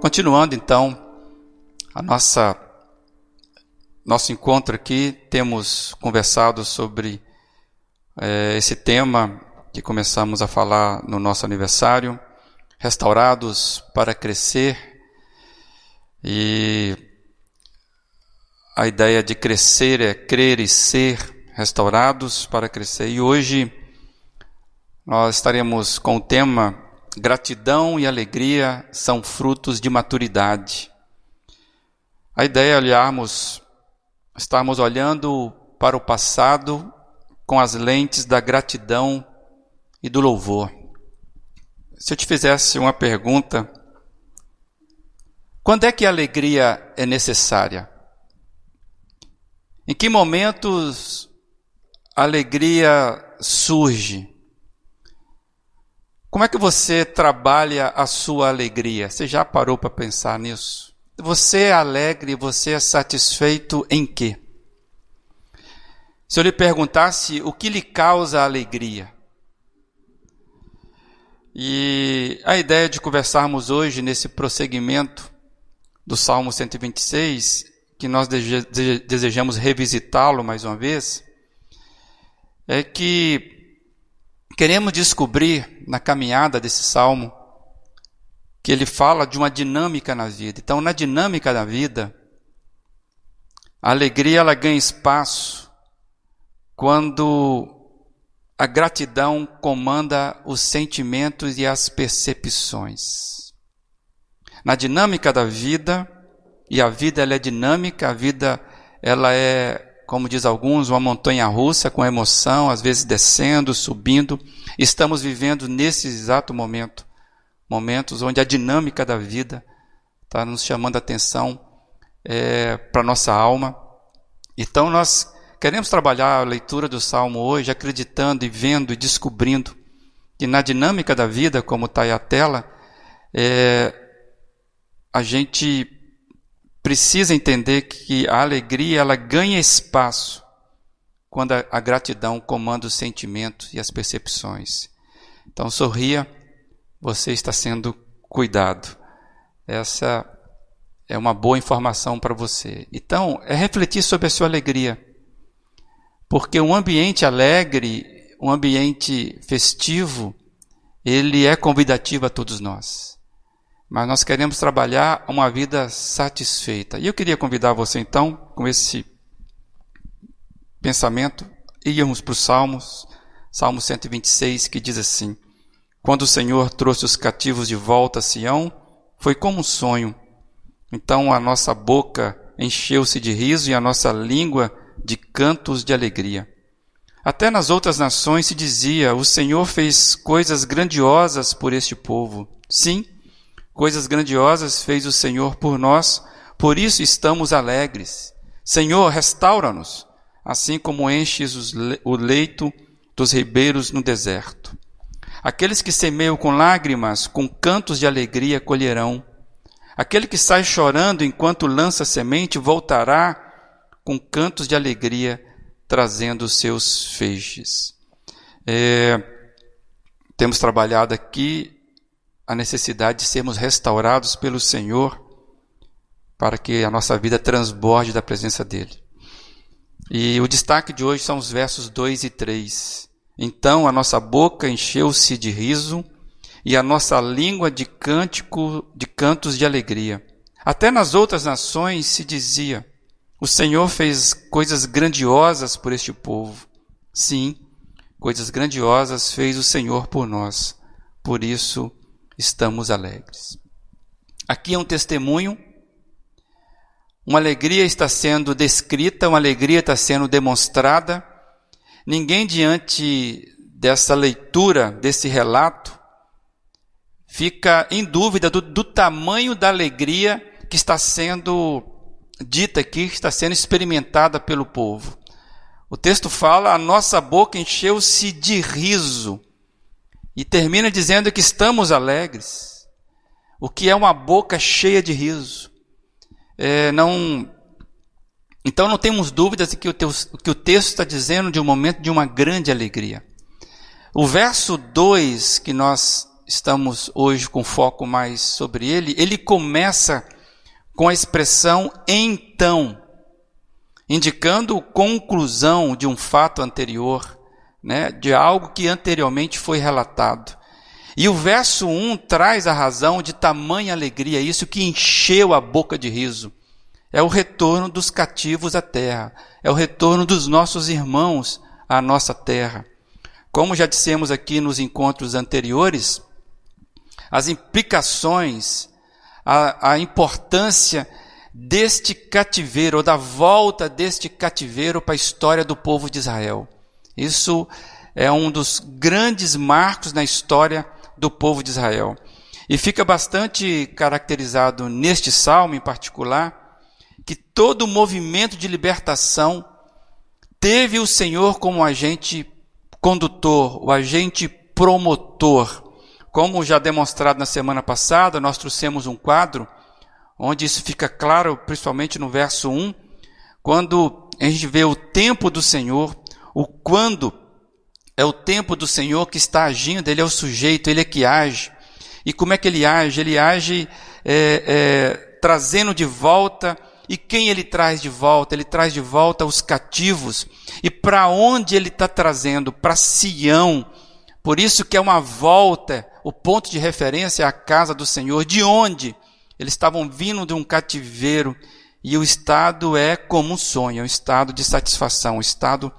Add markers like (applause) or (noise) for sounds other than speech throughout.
Continuando então a nossa nosso encontro aqui, temos conversado sobre é, esse tema que começamos a falar no nosso aniversário, restaurados para crescer e a ideia de crescer é crer e ser restaurados para crescer. E hoje nós estaremos com o tema Gratidão e alegria são frutos de maturidade. A ideia é olharmos, estarmos olhando para o passado com as lentes da gratidão e do louvor. Se eu te fizesse uma pergunta, quando é que a alegria é necessária? Em que momentos a alegria surge? Como é que você trabalha a sua alegria? Você já parou para pensar nisso? Você é alegre, você é satisfeito em quê? Se eu lhe perguntasse o que lhe causa alegria? E a ideia de conversarmos hoje nesse prosseguimento do Salmo 126, que nós desejamos revisitá-lo mais uma vez, é que queremos descobrir na caminhada desse salmo que ele fala de uma dinâmica na vida. Então, na dinâmica da vida, a alegria ela ganha espaço quando a gratidão comanda os sentimentos e as percepções. Na dinâmica da vida, e a vida ela é dinâmica, a vida ela é como diz alguns, uma montanha russa com emoção, às vezes descendo, subindo. Estamos vivendo nesse exato momento, momentos onde a dinâmica da vida está nos chamando a atenção é, para nossa alma. Então nós queremos trabalhar a leitura do Salmo hoje, acreditando e vendo e descobrindo que na dinâmica da vida, como está aí a tela, é, a gente precisa entender que a alegria ela ganha espaço quando a, a gratidão comanda os sentimentos e as percepções. Então sorria, você está sendo cuidado. Essa é uma boa informação para você. Então, é refletir sobre a sua alegria. Porque um ambiente alegre, um ambiente festivo, ele é convidativo a todos nós mas nós queremos trabalhar uma vida satisfeita. E eu queria convidar você então, com esse pensamento, íamos para os Salmos, Salmo 126, que diz assim: Quando o Senhor trouxe os cativos de volta a Sião, foi como um sonho. Então a nossa boca encheu-se de riso e a nossa língua de cantos de alegria. Até nas outras nações se dizia: O Senhor fez coisas grandiosas por este povo. Sim, Coisas grandiosas fez o Senhor por nós, por isso estamos alegres. Senhor, restaura-nos, assim como enches o leito dos ribeiros no deserto. Aqueles que semeiam com lágrimas, com cantos de alegria colherão. Aquele que sai chorando enquanto lança semente voltará com cantos de alegria, trazendo seus feixes. É, temos trabalhado aqui a necessidade de sermos restaurados pelo Senhor para que a nossa vida transborde da presença dele. E o destaque de hoje são os versos 2 e 3. Então a nossa boca encheu-se de riso e a nossa língua de cântico, de cantos de alegria. Até nas outras nações se dizia: O Senhor fez coisas grandiosas por este povo. Sim, coisas grandiosas fez o Senhor por nós. Por isso estamos alegres. Aqui é um testemunho, uma alegria está sendo descrita, uma alegria está sendo demonstrada. Ninguém diante dessa leitura, desse relato, fica em dúvida do, do tamanho da alegria que está sendo dita aqui, que está sendo experimentada pelo povo. O texto fala: a nossa boca encheu-se de riso e termina dizendo que estamos alegres, o que é uma boca cheia de riso. É, não, então não temos dúvidas de que o, teu, que o texto está dizendo de um momento de uma grande alegria. O verso 2 que nós estamos hoje com foco mais sobre ele, ele começa com a expressão então, indicando conclusão de um fato anterior, né, de algo que anteriormente foi relatado. E o verso 1 traz a razão de tamanha alegria, isso que encheu a boca de riso. É o retorno dos cativos à terra, é o retorno dos nossos irmãos à nossa terra. Como já dissemos aqui nos encontros anteriores, as implicações, a, a importância deste cativeiro, ou da volta deste cativeiro para a história do povo de Israel. Isso é um dos grandes marcos na história do povo de Israel. E fica bastante caracterizado neste salmo em particular que todo o movimento de libertação teve o Senhor como agente condutor, o agente promotor. Como já demonstrado na semana passada, nós trouxemos um quadro onde isso fica claro, principalmente no verso 1, quando a gente vê o tempo do Senhor, o quando é o tempo do Senhor que está agindo, ele é o sujeito, ele é que age. E como é que ele age? Ele age é, é, trazendo de volta. E quem ele traz de volta? Ele traz de volta os cativos. E para onde ele está trazendo? Para Sião. Por isso que é uma volta. O ponto de referência é a casa do Senhor. De onde? Eles estavam vindo de um cativeiro. E o estado é como um sonho, é um estado de satisfação, um estado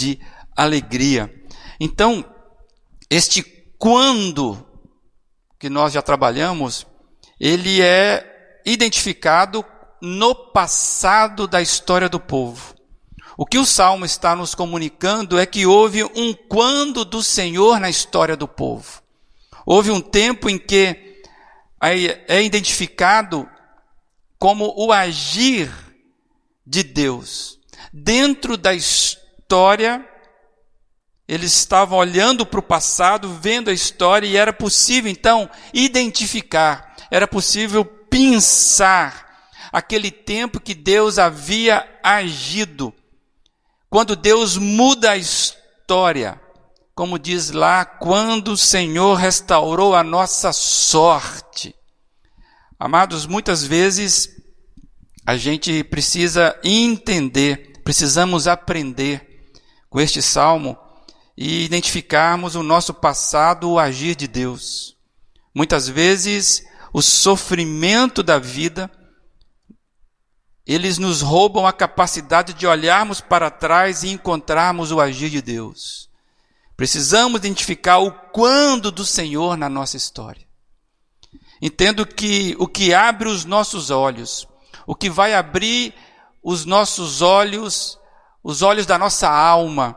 de alegria. Então, este quando que nós já trabalhamos, ele é identificado no passado da história do povo. O que o salmo está nos comunicando é que houve um quando do Senhor na história do povo. Houve um tempo em que é identificado como o agir de Deus dentro da história eles estavam olhando para o passado, vendo a história, e era possível então identificar, era possível pensar aquele tempo que Deus havia agido. Quando Deus muda a história, como diz lá, quando o Senhor restaurou a nossa sorte. Amados, muitas vezes a gente precisa entender, precisamos aprender com este salmo e identificarmos o nosso passado, o agir de Deus. Muitas vezes, o sofrimento da vida, eles nos roubam a capacidade de olharmos para trás e encontrarmos o agir de Deus. Precisamos identificar o quando do Senhor na nossa história. Entendo que o que abre os nossos olhos, o que vai abrir os nossos olhos, os olhos da nossa alma,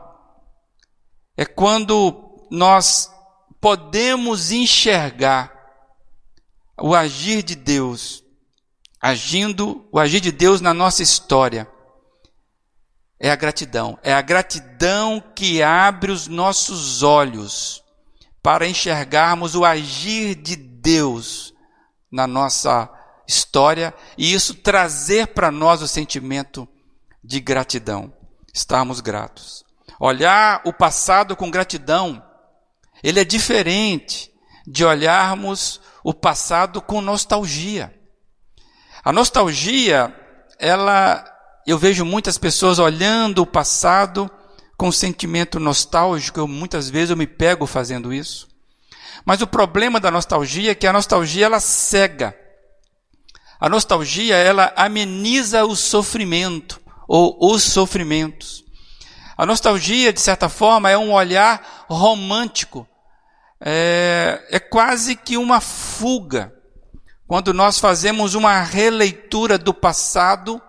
é quando nós podemos enxergar o agir de Deus, agindo, o agir de Deus na nossa história. É a gratidão. É a gratidão que abre os nossos olhos para enxergarmos o agir de Deus na nossa história e isso trazer para nós o sentimento de gratidão. Estarmos gratos. Olhar o passado com gratidão, ele é diferente de olharmos o passado com nostalgia. A nostalgia, ela, eu vejo muitas pessoas olhando o passado com sentimento nostálgico, eu, muitas vezes eu me pego fazendo isso. Mas o problema da nostalgia é que a nostalgia ela cega. A nostalgia ela ameniza o sofrimento ou os sofrimentos. A nostalgia, de certa forma, é um olhar romântico. É, é quase que uma fuga. Quando nós fazemos uma releitura do passado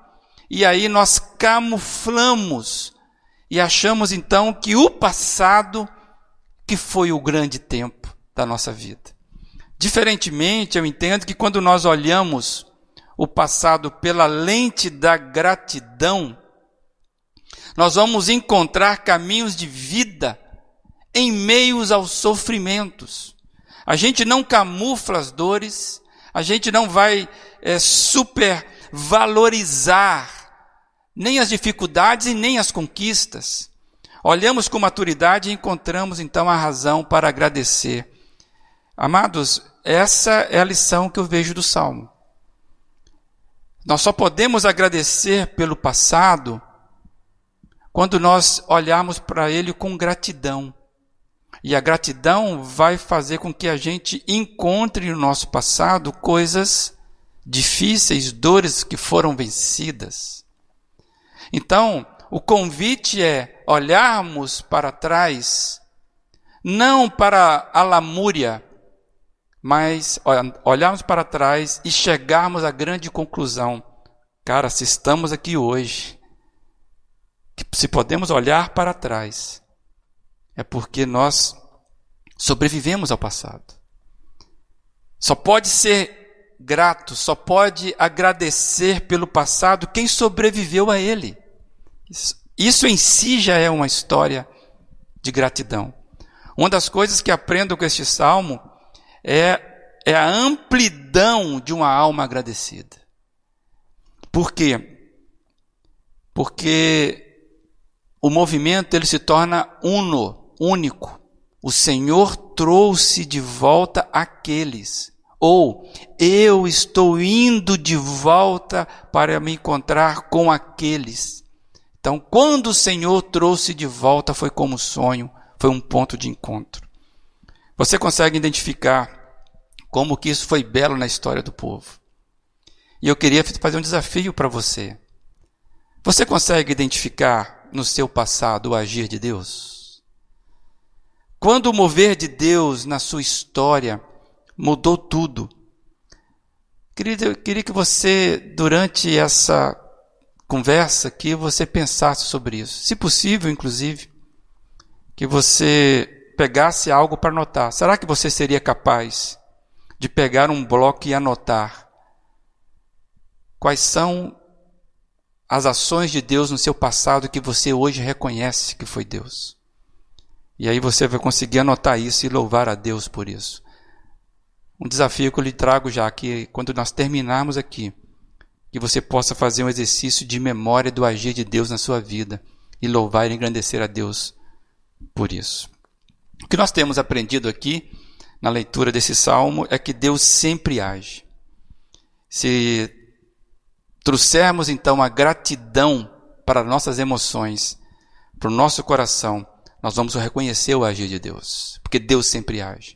e aí nós camuflamos e achamos então que o passado que foi o grande tempo da nossa vida. Diferentemente, eu entendo que quando nós olhamos o passado pela lente da gratidão, nós vamos encontrar caminhos de vida em meios aos sofrimentos. A gente não camufla as dores, a gente não vai é, supervalorizar nem as dificuldades e nem as conquistas. Olhamos com maturidade e encontramos então a razão para agradecer. Amados, essa é a lição que eu vejo do Salmo. Nós só podemos agradecer pelo passado quando nós olharmos para ele com gratidão. E a gratidão vai fazer com que a gente encontre no nosso passado coisas difíceis, dores que foram vencidas. Então, o convite é olharmos para trás, não para a lamúria, mas olharmos para trás e chegarmos à grande conclusão. Cara, se estamos aqui hoje, se podemos olhar para trás, é porque nós sobrevivemos ao passado. Só pode ser grato, só pode agradecer pelo passado quem sobreviveu a ele. Isso em si já é uma história de gratidão. Uma das coisas que aprendo com este salmo é, é a amplidão de uma alma agradecida. Por quê? Porque o movimento ele se torna uno, único. O Senhor trouxe de volta aqueles. Ou eu estou indo de volta para me encontrar com aqueles. Então, quando o Senhor trouxe de volta, foi como sonho, foi um ponto de encontro. Você consegue identificar como que isso foi belo na história do povo. E eu queria fazer um desafio para você. Você consegue identificar no seu passado o agir de Deus? Quando o mover de Deus na sua história mudou tudo. Querido, eu queria que você, durante essa conversa aqui, você pensasse sobre isso. Se possível, inclusive, que você pegasse algo para anotar. Será que você seria capaz de pegar um bloco e anotar quais são as ações de Deus no seu passado que você hoje reconhece que foi Deus? E aí você vai conseguir anotar isso e louvar a Deus por isso. Um desafio que eu lhe trago já aqui, quando nós terminarmos aqui, que você possa fazer um exercício de memória do agir de Deus na sua vida e louvar e engrandecer a Deus por isso. O que nós temos aprendido aqui na leitura desse salmo é que Deus sempre age. Se trouxermos então a gratidão para nossas emoções, para o nosso coração, nós vamos reconhecer o agir de Deus, porque Deus sempre age.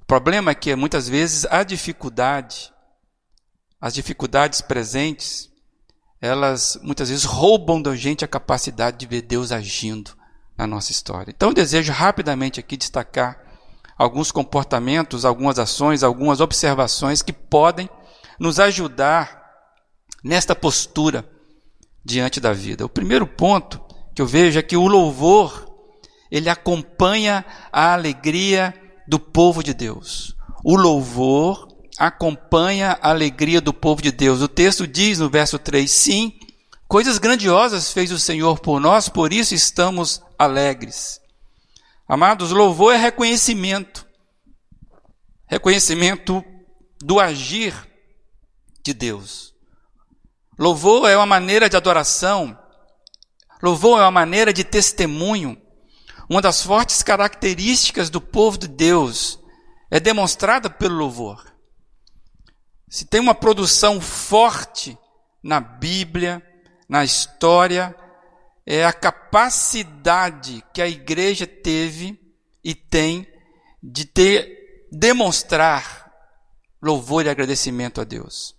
O problema é que muitas vezes a dificuldade, as dificuldades presentes, elas muitas vezes roubam da gente a capacidade de ver Deus agindo na nossa história. Então eu desejo rapidamente aqui destacar alguns comportamentos, algumas ações, algumas observações que podem nos ajudar nesta postura diante da vida. O primeiro ponto que eu vejo é que o louvor ele acompanha a alegria do povo de Deus. O louvor acompanha a alegria do povo de Deus. O texto diz no verso 3: Sim, coisas grandiosas fez o Senhor por nós, por isso estamos alegres. Amados, louvor é reconhecimento. Reconhecimento do agir de Deus. Louvor é uma maneira de adoração. Louvor é uma maneira de testemunho. Uma das fortes características do povo de Deus é demonstrada pelo louvor. Se tem uma produção forte na Bíblia, na história, é a capacidade que a igreja teve e tem de ter demonstrar louvor e agradecimento a Deus.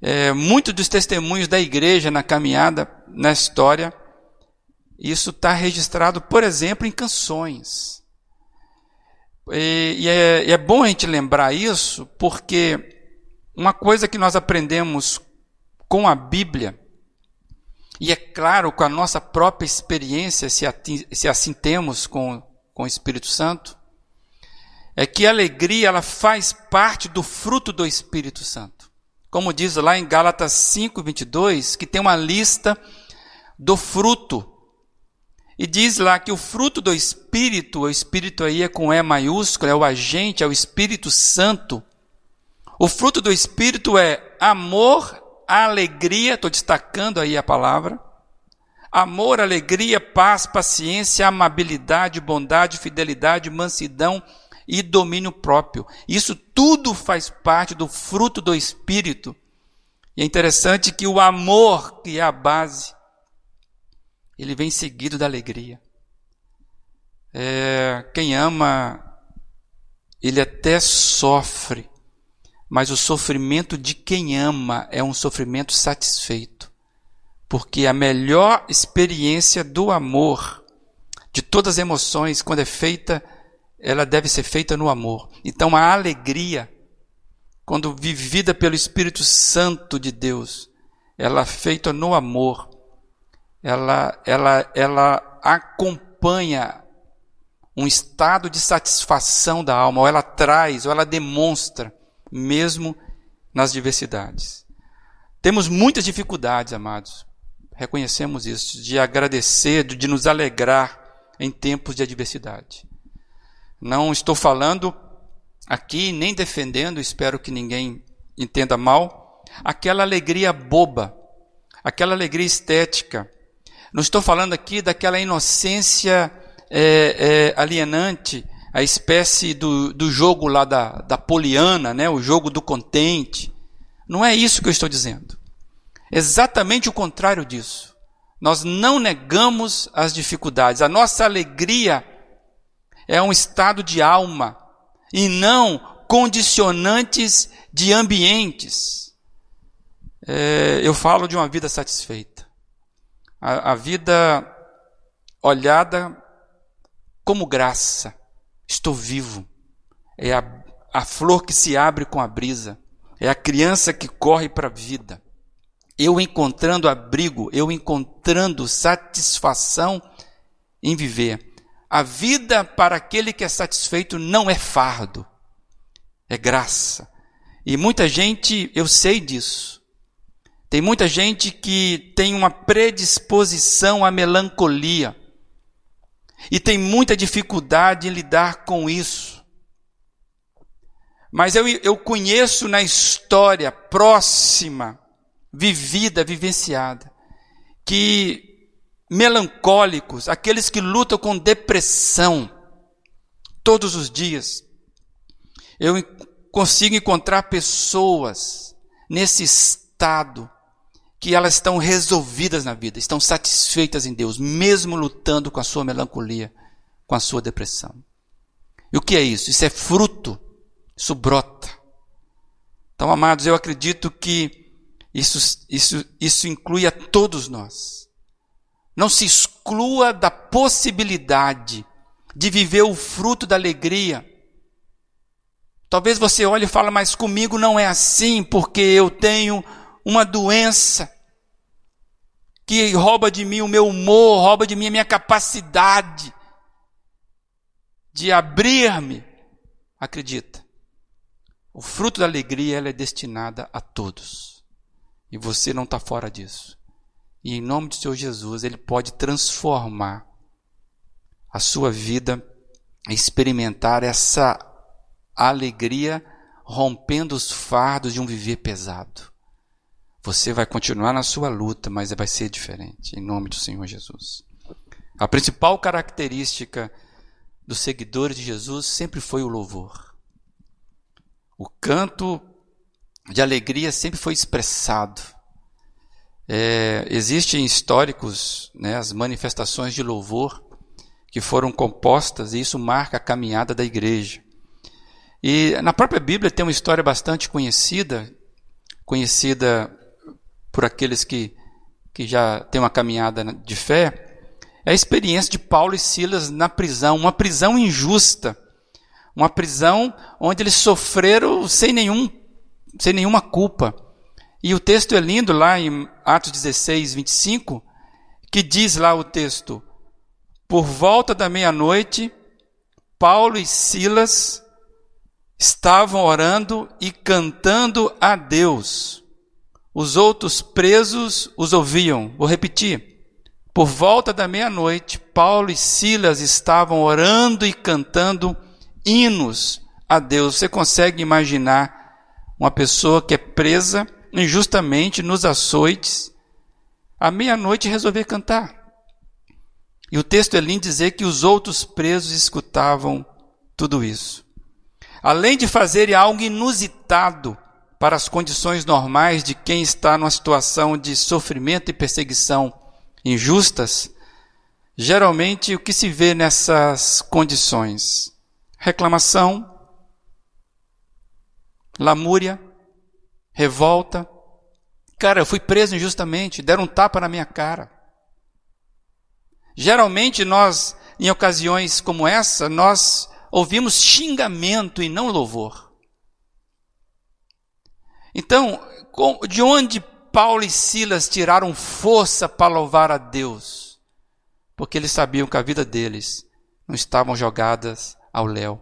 É, Muitos dos testemunhos da igreja na caminhada, na história, isso está registrado, por exemplo, em canções. E, e, é, é bom a gente lembrar isso, porque uma coisa que nós aprendemos com a Bíblia, e é claro, com a nossa própria experiência, se, se assim temos com, com o Espírito Santo, é que a alegria ela faz parte do fruto do Espírito Santo. Como diz lá em Gálatas 5, 22, que tem uma lista do fruto e diz lá que o fruto do Espírito, o Espírito aí é com E maiúsculo, é o agente, é o Espírito Santo. O fruto do Espírito é amor, alegria, estou destacando aí a palavra. Amor, alegria, paz, paciência, amabilidade, bondade, fidelidade, mansidão e domínio próprio. Isso tudo faz parte do fruto do Espírito. E é interessante que o amor, que é a base, ele vem seguido da alegria. É, quem ama, ele até sofre, mas o sofrimento de quem ama é um sofrimento satisfeito. Porque a melhor experiência do amor, de todas as emoções, quando é feita, ela deve ser feita no amor. Então a alegria, quando vivida pelo Espírito Santo de Deus, ela é feita no amor. Ela, ela, ela acompanha um estado de satisfação da alma, ou ela traz, ou ela demonstra, mesmo nas diversidades. Temos muitas dificuldades, amados, reconhecemos isso, de agradecer, de nos alegrar em tempos de adversidade. Não estou falando aqui, nem defendendo, espero que ninguém entenda mal, aquela alegria boba, aquela alegria estética. Não estou falando aqui daquela inocência é, é, alienante, a espécie do, do jogo lá da, da poliana, né? o jogo do contente. Não é isso que eu estou dizendo. Exatamente o contrário disso. Nós não negamos as dificuldades. A nossa alegria é um estado de alma e não condicionantes de ambientes. É, eu falo de uma vida satisfeita. A, a vida olhada como graça. Estou vivo. É a, a flor que se abre com a brisa. É a criança que corre para a vida eu encontrando abrigo, eu encontrando satisfação em viver. A vida para aquele que é satisfeito não é fardo, é graça. E muita gente, eu sei disso. Tem muita gente que tem uma predisposição à melancolia. E tem muita dificuldade em lidar com isso. Mas eu, eu conheço na história próxima vivida, vivenciada. Que melancólicos, aqueles que lutam com depressão todos os dias, eu consigo encontrar pessoas nesse estado que elas estão resolvidas na vida, estão satisfeitas em Deus, mesmo lutando com a sua melancolia, com a sua depressão. E o que é isso? Isso é fruto, isso brota. Então, amados, eu acredito que isso, isso, isso inclui a todos nós. Não se exclua da possibilidade de viver o fruto da alegria. Talvez você olhe e fale, mas comigo não é assim, porque eu tenho uma doença que rouba de mim o meu humor, rouba de mim a minha capacidade de abrir-me. Acredita, o fruto da alegria ela é destinada a todos. E você não está fora disso. E em nome do Senhor Jesus, Ele pode transformar a sua vida, experimentar essa alegria, rompendo os fardos de um viver pesado. Você vai continuar na sua luta, mas vai ser diferente, em nome do Senhor Jesus. A principal característica dos seguidores de Jesus sempre foi o louvor. O canto de alegria sempre foi expressado. É, existem históricos né, as manifestações de louvor que foram compostas, e isso marca a caminhada da igreja. E na própria Bíblia tem uma história bastante conhecida, conhecida por aqueles que, que já têm uma caminhada de fé, é a experiência de Paulo e Silas na prisão, uma prisão injusta, uma prisão onde eles sofreram sem nenhum sem nenhuma culpa. E o texto é lindo lá em Atos 16, 25, que diz lá o texto: Por volta da meia-noite, Paulo e Silas estavam orando e cantando a Deus. Os outros presos os ouviam. Vou repetir. Por volta da meia-noite, Paulo e Silas estavam orando e cantando hinos a Deus. Você consegue imaginar uma pessoa que é presa injustamente nos açoites, à meia-noite resolver cantar. E o texto é lindo dizer que os outros presos escutavam tudo isso. além de fazerem algo inusitado para as condições normais de quem está numa situação de sofrimento e perseguição injustas, geralmente o que se vê nessas condições? Reclamação, lamúria, revolta. Cara, eu fui preso injustamente, deram um tapa na minha cara. Geralmente nós, em ocasiões como essa, nós ouvimos xingamento e não louvor. Então, de onde Paulo e Silas tiraram força para louvar a Deus? Porque eles sabiam que a vida deles não estavam jogadas ao léu.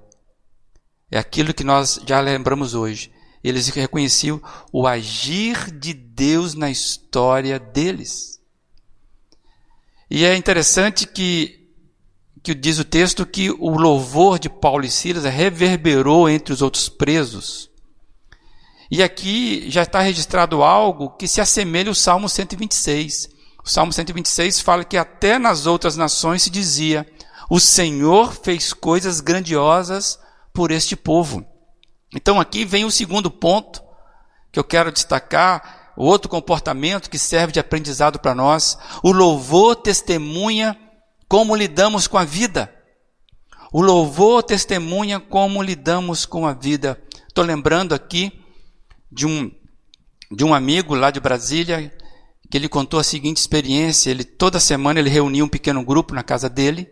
É aquilo que nós já lembramos hoje. Eles reconheciam o agir de Deus na história deles. E é interessante que, que diz o texto que o louvor de Paulo e Silas reverberou entre os outros presos. E aqui já está registrado algo que se assemelha ao Salmo 126. O Salmo 126 fala que até nas outras nações se dizia: O Senhor fez coisas grandiosas por este povo. Então aqui vem o segundo ponto que eu quero destacar, o outro comportamento que serve de aprendizado para nós. O louvor testemunha como lidamos com a vida. O louvor testemunha como lidamos com a vida. Estou lembrando aqui de um, de um amigo lá de Brasília que ele contou a seguinte experiência. Ele toda semana ele reunia um pequeno grupo na casa dele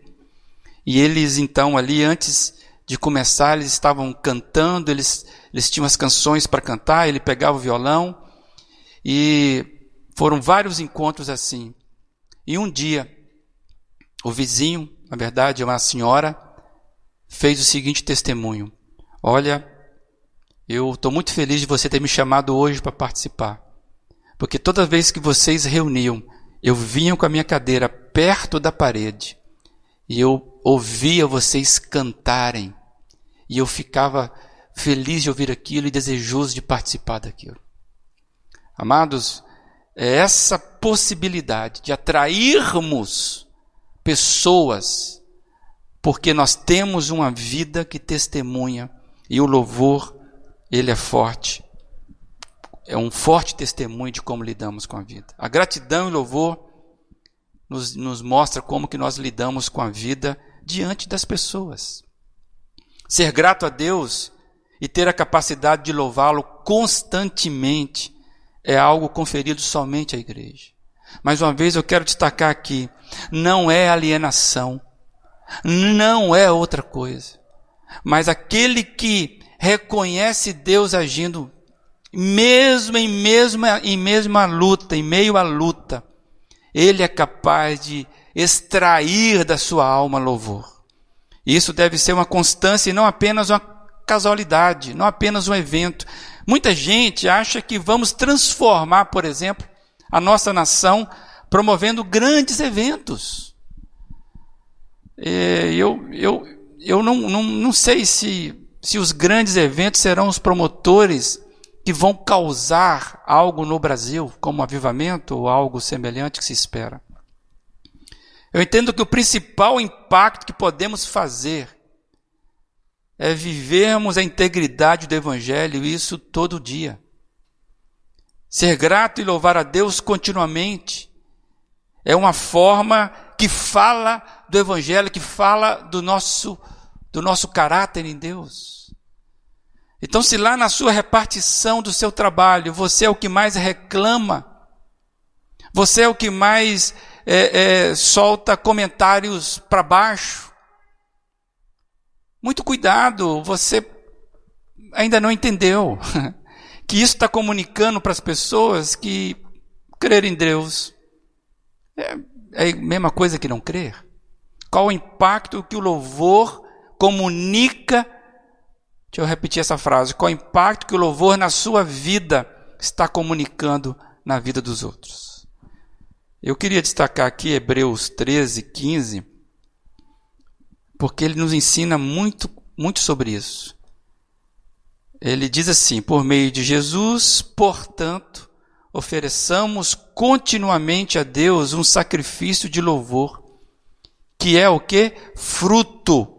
e eles então ali antes de começar, eles estavam cantando, eles, eles tinham as canções para cantar, ele pegava o violão, e foram vários encontros assim. E um dia, o vizinho, na verdade, uma senhora, fez o seguinte testemunho: Olha, eu estou muito feliz de você ter me chamado hoje para participar, porque toda vez que vocês reuniam, eu vinha com a minha cadeira perto da parede e eu ouvia vocês cantarem e eu ficava feliz de ouvir aquilo e desejoso de participar daquilo. Amados, é essa possibilidade de atrairmos pessoas, porque nós temos uma vida que testemunha e o louvor, ele é forte. É um forte testemunho de como lidamos com a vida. A gratidão e louvor nos, nos mostra como que nós lidamos com a vida diante das pessoas. Ser grato a Deus e ter a capacidade de louvá-lo constantemente é algo conferido somente à igreja. Mais uma vez eu quero destacar aqui: não é alienação, não é outra coisa, mas aquele que reconhece Deus agindo, mesmo em mesma, em mesma luta, em meio à luta, ele é capaz de extrair da sua alma louvor. Isso deve ser uma constância e não apenas uma casualidade, não apenas um evento. Muita gente acha que vamos transformar, por exemplo, a nossa nação promovendo grandes eventos. É, eu eu, eu não, não, não sei se, se os grandes eventos serão os promotores que vão causar algo no Brasil, como avivamento ou algo semelhante que se espera. Eu entendo que o principal impacto que podemos fazer é vivermos a integridade do Evangelho, isso todo dia. Ser grato e louvar a Deus continuamente é uma forma que fala do Evangelho, que fala do nosso, do nosso caráter em Deus. Então, se lá na sua repartição do seu trabalho você é o que mais reclama, você é o que mais é, é, solta comentários para baixo. Muito cuidado, você ainda não entendeu (laughs) que isso está comunicando para as pessoas que crer em Deus é, é a mesma coisa que não crer. Qual o impacto que o louvor comunica? Deixa eu repetir essa frase. Qual o impacto que o louvor na sua vida está comunicando na vida dos outros? Eu queria destacar aqui Hebreus 13, 15, porque ele nos ensina muito, muito sobre isso. Ele diz assim: por meio de Jesus, portanto, ofereçamos continuamente a Deus um sacrifício de louvor, que é o que? Fruto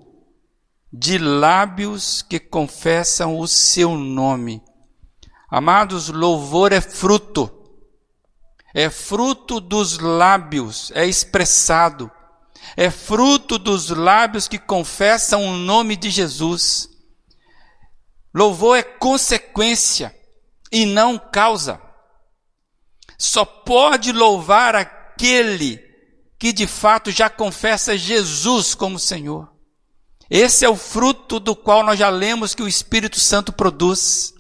de lábios que confessam o seu nome. Amados, louvor é fruto, é fruto dos lábios, é expressado, é fruto dos lábios que confessam o nome de Jesus. Louvor é consequência e não causa. Só pode louvar aquele que de fato já confessa Jesus como Senhor. Esse é o fruto do qual nós já lemos que o Espírito Santo produz.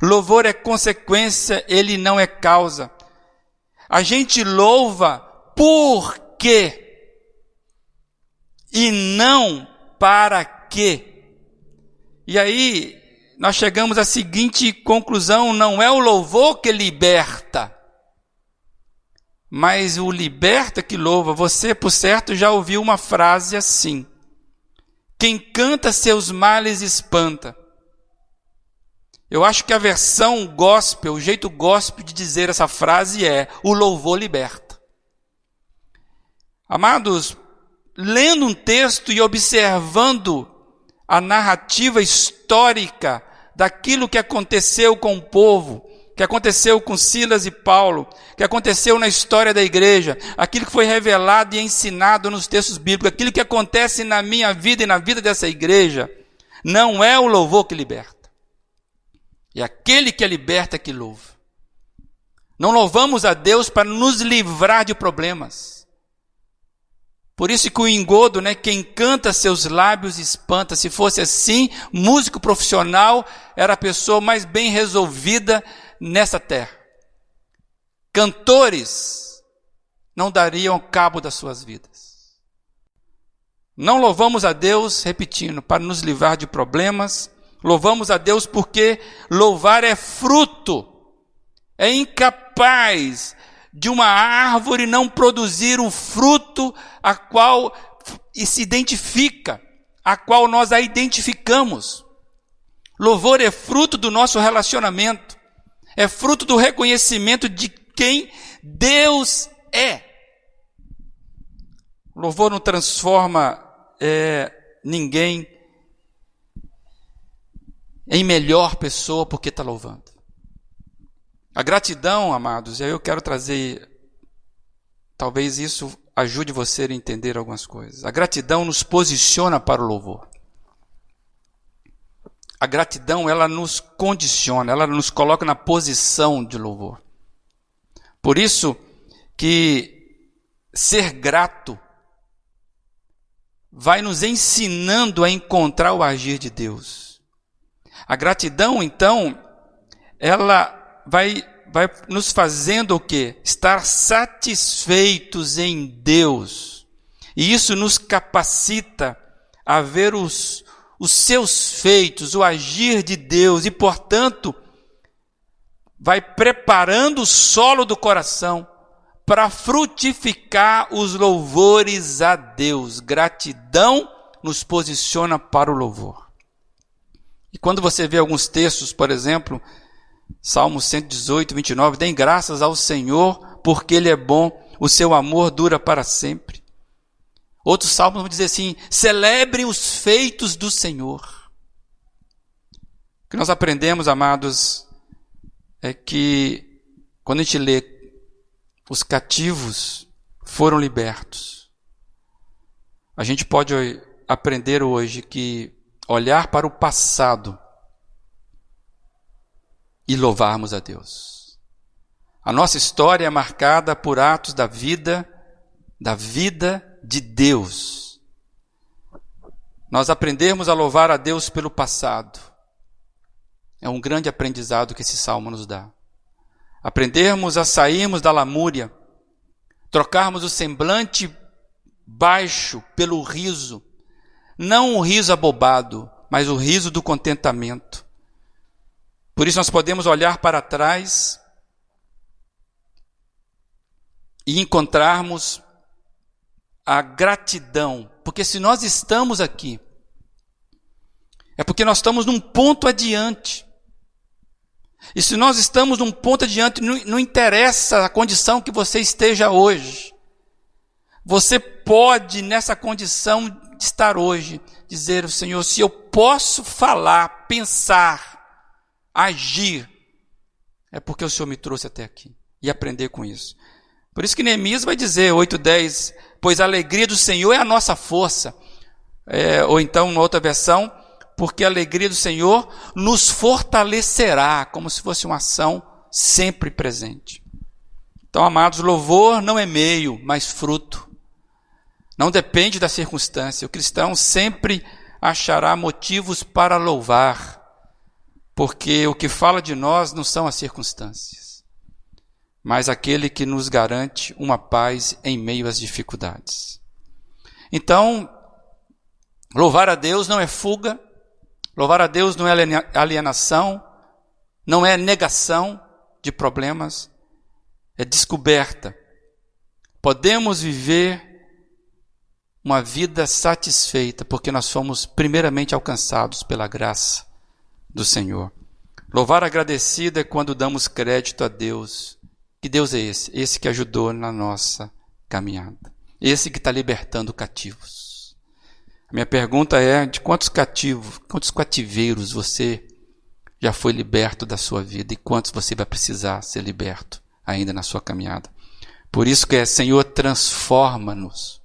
Louvor é consequência, ele não é causa. A gente louva por quê? E não para quê? E aí, nós chegamos à seguinte conclusão: não é o louvor que liberta, mas o liberta que louva. Você, por certo, já ouviu uma frase assim: quem canta seus males espanta. Eu acho que a versão gospel, o jeito gospel de dizer essa frase é: o louvor liberta. Amados, lendo um texto e observando a narrativa histórica daquilo que aconteceu com o povo, que aconteceu com Silas e Paulo, que aconteceu na história da igreja, aquilo que foi revelado e ensinado nos textos bíblicos, aquilo que acontece na minha vida e na vida dessa igreja, não é o louvor que liberta. É aquele que é liberta que louva. Não louvamos a Deus para nos livrar de problemas. Por isso que o engodo, né, quem canta seus lábios espanta. Se fosse assim, músico profissional era a pessoa mais bem resolvida nessa terra. Cantores não dariam cabo das suas vidas. Não louvamos a Deus, repetindo, para nos livrar de problemas. Louvamos a Deus porque louvar é fruto. É incapaz de uma árvore não produzir o fruto a qual se identifica, a qual nós a identificamos. Louvor é fruto do nosso relacionamento é fruto do reconhecimento de quem Deus é. O louvor não transforma é, ninguém em melhor pessoa porque está louvando. A gratidão, amados, e aí eu quero trazer, talvez isso ajude você a entender algumas coisas. A gratidão nos posiciona para o louvor. A gratidão, ela nos condiciona, ela nos coloca na posição de louvor. Por isso que ser grato vai nos ensinando a encontrar o agir de Deus. A gratidão, então, ela vai, vai nos fazendo o quê? Estar satisfeitos em Deus. E isso nos capacita a ver os, os seus feitos, o agir de Deus e, portanto, vai preparando o solo do coração para frutificar os louvores a Deus. Gratidão nos posiciona para o louvor. E quando você vê alguns textos, por exemplo, Salmo 118, 29, deem graças ao Senhor, porque Ele é bom, o seu amor dura para sempre. Outros salmos vão dizer assim: celebrem os feitos do Senhor. O que nós aprendemos, amados, é que quando a gente lê os cativos foram libertos, a gente pode aprender hoje que olhar para o passado e louvarmos a Deus. A nossa história é marcada por atos da vida, da vida de Deus. Nós aprendemos a louvar a Deus pelo passado. É um grande aprendizado que esse salmo nos dá. Aprendermos a sairmos da lamúria, trocarmos o semblante baixo pelo riso, não o riso abobado, mas o riso do contentamento. Por isso nós podemos olhar para trás e encontrarmos a gratidão, porque se nós estamos aqui, é porque nós estamos num ponto adiante. E se nós estamos num ponto adiante, não, não interessa a condição que você esteja hoje. Você pode, nessa condição, de estar hoje, dizer ao Senhor, se eu posso falar, pensar, agir, é porque o Senhor me trouxe até aqui e aprender com isso. Por isso que Neemias vai dizer, 8:10, pois a alegria do Senhor é a nossa força. É, ou então, em outra versão, porque a alegria do Senhor nos fortalecerá, como se fosse uma ação sempre presente. Então, amados, louvor não é meio, mas fruto. Não depende da circunstância. O cristão sempre achará motivos para louvar, porque o que fala de nós não são as circunstâncias, mas aquele que nos garante uma paz em meio às dificuldades. Então, louvar a Deus não é fuga, louvar a Deus não é alienação, não é negação de problemas, é descoberta. Podemos viver uma vida satisfeita, porque nós fomos primeiramente alcançados pela graça do Senhor. Louvar agradecido é quando damos crédito a Deus. Que Deus é esse? Esse que ajudou na nossa caminhada. Esse que está libertando cativos. A minha pergunta é: de quantos cativos, quantos cativeiros você já foi liberto da sua vida e quantos você vai precisar ser liberto ainda na sua caminhada? Por isso que é Senhor, transforma-nos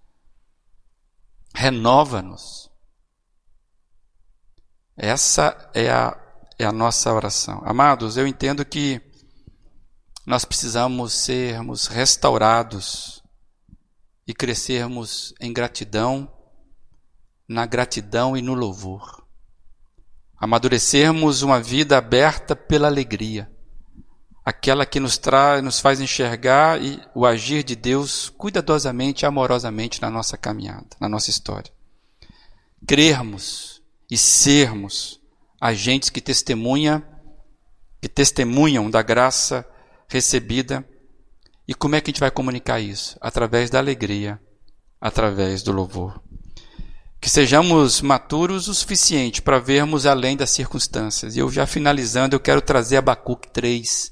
renova-nos. Essa é a, é a nossa oração. Amados, eu entendo que nós precisamos sermos restaurados e crescermos em gratidão, na gratidão e no louvor. Amadurecermos uma vida aberta pela alegria aquela que nos traz, nos faz enxergar e o agir de Deus cuidadosamente, amorosamente na nossa caminhada, na nossa história. Crermos e sermos agentes que testemunha, que testemunham da graça recebida. E como é que a gente vai comunicar isso? Através da alegria, através do louvor. Que sejamos maturos o suficiente para vermos além das circunstâncias. E eu já finalizando, eu quero trazer Abacuque 3,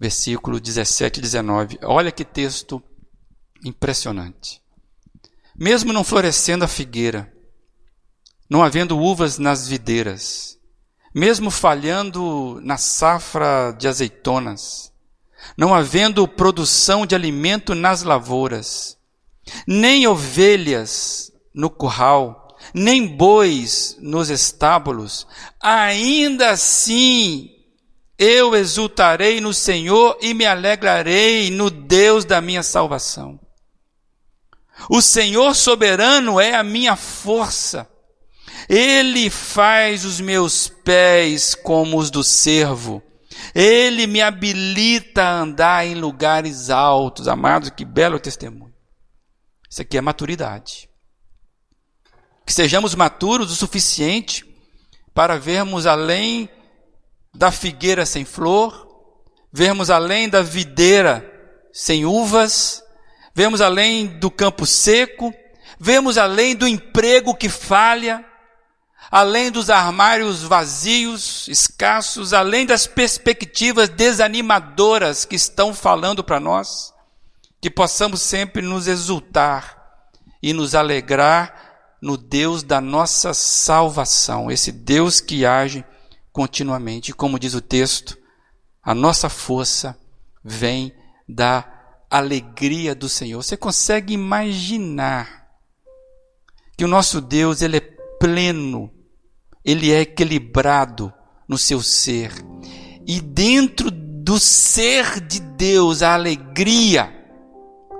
versículo 17 e 19. Olha que texto impressionante. Mesmo não florescendo a figueira, não havendo uvas nas videiras, mesmo falhando na safra de azeitonas, não havendo produção de alimento nas lavouras, nem ovelhas no curral, nem bois nos estábulos, ainda assim eu exultarei no Senhor e me alegrarei no Deus da minha salvação. O Senhor soberano é a minha força. Ele faz os meus pés como os do servo. Ele me habilita a andar em lugares altos. Amados, que belo testemunho. Isso aqui é maturidade. Que sejamos maturos o suficiente para vermos além da figueira sem flor, vemos além da videira sem uvas, vemos além do campo seco, vemos além do emprego que falha, além dos armários vazios, escassos, além das perspectivas desanimadoras que estão falando para nós, que possamos sempre nos exultar e nos alegrar no Deus da nossa salvação, esse Deus que age continuamente. Como diz o texto, a nossa força vem da alegria do Senhor. Você consegue imaginar que o nosso Deus, ele é pleno, ele é equilibrado no seu ser. E dentro do ser de Deus, a alegria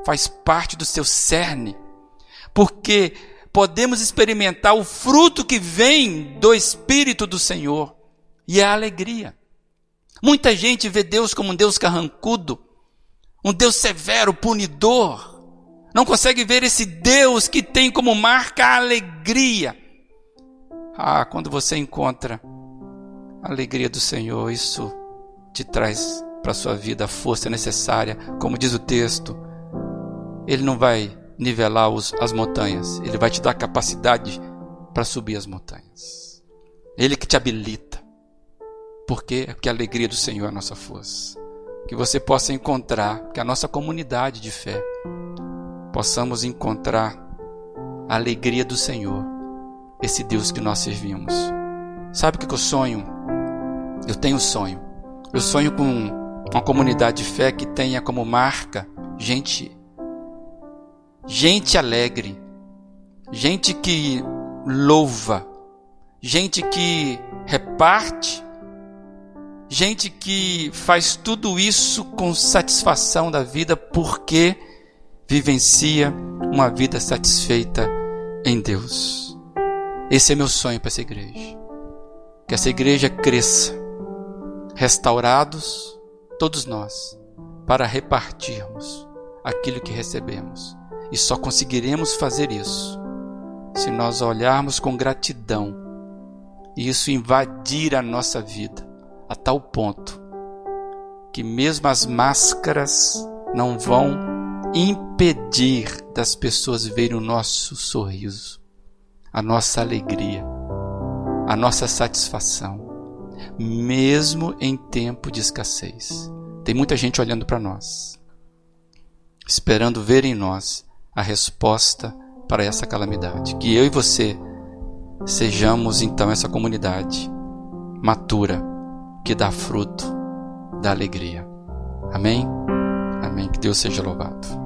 faz parte do seu cerne. Porque podemos experimentar o fruto que vem do Espírito do Senhor e é a alegria. Muita gente vê Deus como um Deus carrancudo, um Deus severo, punidor. Não consegue ver esse Deus que tem como marca a alegria. Ah, quando você encontra a alegria do Senhor, isso te traz para a sua vida a força necessária, como diz o texto. Ele não vai nivelar os, as montanhas, ele vai te dar capacidade para subir as montanhas. Ele que te habilita. Por quê? Porque a alegria do Senhor é a nossa força. Que você possa encontrar, que a nossa comunidade de fé, possamos encontrar a alegria do Senhor, esse Deus que nós servimos. Sabe o que eu sonho? Eu tenho um sonho. Eu sonho com uma comunidade de fé que tenha como marca gente gente alegre, gente que louva, gente que reparte, gente que faz tudo isso com satisfação da vida porque vivencia uma vida satisfeita em Deus. Esse é meu sonho para essa igreja. Que essa igreja cresça, restaurados, todos nós, para repartirmos aquilo que recebemos. E só conseguiremos fazer isso se nós olharmos com gratidão e isso invadir a nossa vida a tal ponto que mesmo as máscaras não vão impedir das pessoas verem o nosso sorriso, a nossa alegria, a nossa satisfação, mesmo em tempo de escassez. Tem muita gente olhando para nós, esperando ver em nós a resposta para essa calamidade. Que eu e você sejamos então essa comunidade matura que dá fruto da alegria. Amém? Amém. Que Deus seja louvado.